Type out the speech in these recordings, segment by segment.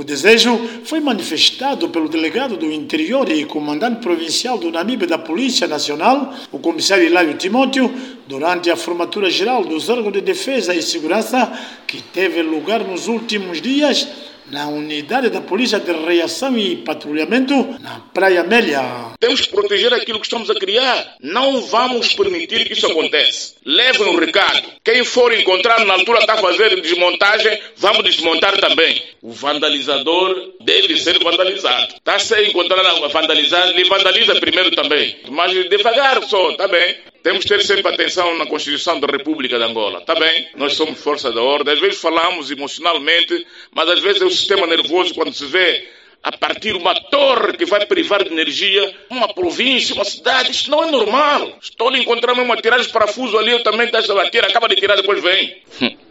O desejo foi manifestado pelo delegado do Interior e comandante provincial do Namibe da Polícia Nacional, o comissário Hilário Timóteo, durante a formatura geral dos órgãos de defesa e segurança que teve lugar nos últimos dias na unidade da Polícia de Reação e Patrulhamento na Praia Amélia. Temos que proteger aquilo que estamos a criar. Não vamos permitir que isso aconteça. Levem o um recado. Quem for encontrar na altura está fazendo desmontagem, vamos desmontar também. O vandalizador deve ser vandalizado. Está se encontrando a vandalizar, ele vandaliza primeiro também. Mas devagar só, tá bem. Temos que ter sempre atenção na Constituição da República de Angola. Tá bem? Nós somos força da ordem. Às vezes falamos emocionalmente, mas às vezes é o sistema nervoso quando se vê a partir uma torre que vai privar de energia uma província, uma cidade. Isto não é normal. Estou a encontrar uma tiragem de parafuso ali, eu também deixo a bater, acaba de tirar, depois vem.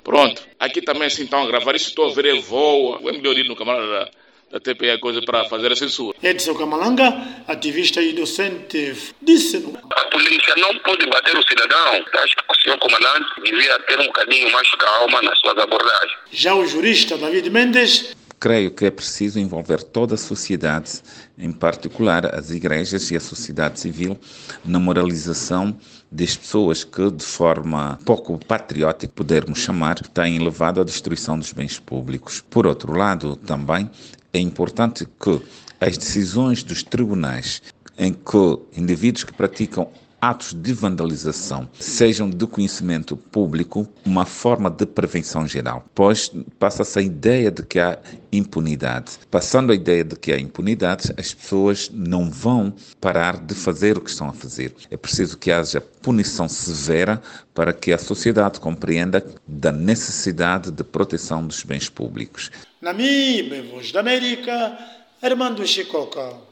Pronto. Aqui também assim estão a gravar. Isso estou a ver, é voa. É melhor ir no camarada da TPE coisa para fazer a censura. Edson Camalanga, ativista e docente, disse... A polícia não pode bater o cidadão. Acho que o senhor comandante devia ter um bocadinho mais calma nas suas abordagens. Já o jurista David Mendes creio que é preciso envolver toda a sociedade, em particular as igrejas e a sociedade civil, na moralização das pessoas que, de forma pouco patriótica, pudermos chamar, têm levado à destruição dos bens públicos. Por outro lado, também é importante que as decisões dos tribunais em que indivíduos que praticam atos de vandalização sejam de conhecimento público uma forma de prevenção geral, pois passa-se a ideia de que há impunidade. Passando a ideia de que há impunidade, as pessoas não vão parar de fazer o que estão a fazer. É preciso que haja punição severa para que a sociedade compreenda da necessidade de proteção dos bens públicos. Namibe, Voz da América, Armando Chicoca.